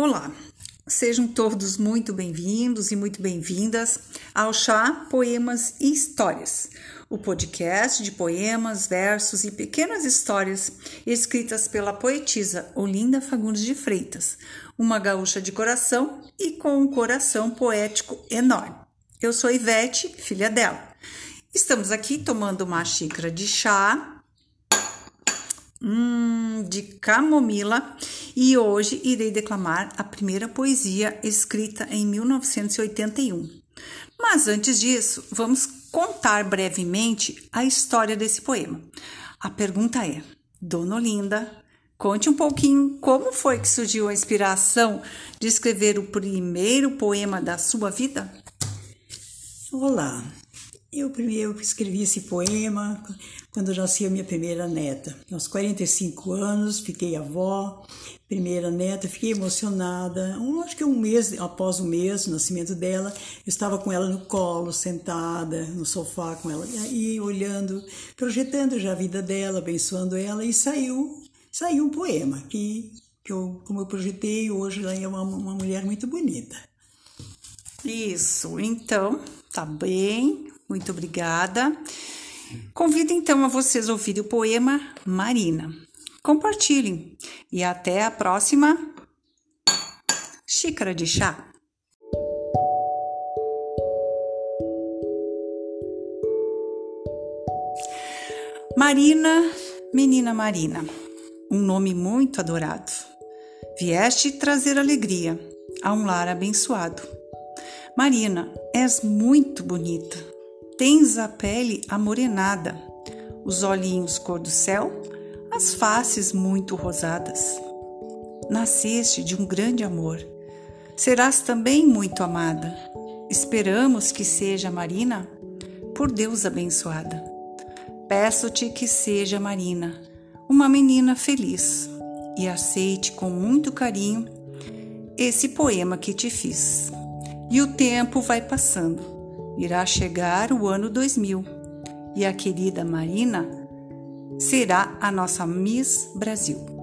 Olá, sejam todos muito bem-vindos e muito bem-vindas ao Chá Poemas e Histórias, o podcast de poemas, versos e pequenas histórias escritas pela poetisa Olinda Fagundes de Freitas, uma gaúcha de coração e com um coração poético enorme. Eu sou Ivete, filha dela. Estamos aqui tomando uma xícara de chá de camomila e hoje irei declamar a primeira poesia escrita em 1981. Mas antes disso, vamos contar brevemente a história desse poema. A pergunta é: Dona Olinda, conte um pouquinho como foi que surgiu a inspiração de escrever o primeiro poema da sua vida? Olá, eu primeiro escrevi esse poema quando nasci a minha primeira neta. Aos 45 anos, fiquei avó, primeira neta, fiquei emocionada. Um, acho que um mês após o mês do nascimento dela, eu estava com ela no colo, sentada no sofá com ela, e olhando, projetando já a vida dela, abençoando ela, e saiu, saiu um poema que, que eu, como eu projetei, hoje ela é uma, uma mulher muito bonita. Isso, então, tá bem, muito obrigada. Convido então a vocês a ouvirem o poema Marina. Compartilhem e até a próxima xícara de chá. Marina, menina Marina, um nome muito adorado. Vieste trazer alegria a um lar abençoado. Marina, és muito bonita Tens a pele amorenada, os olhinhos cor do céu, as faces muito rosadas. Nasceste de um grande amor. Serás também muito amada. Esperamos que seja Marina, por Deus abençoada. Peço-te que seja Marina, uma menina feliz, e aceite com muito carinho esse poema que te fiz. E o tempo vai passando irá chegar o ano 2000 e a querida Marina será a nossa Miss Brasil.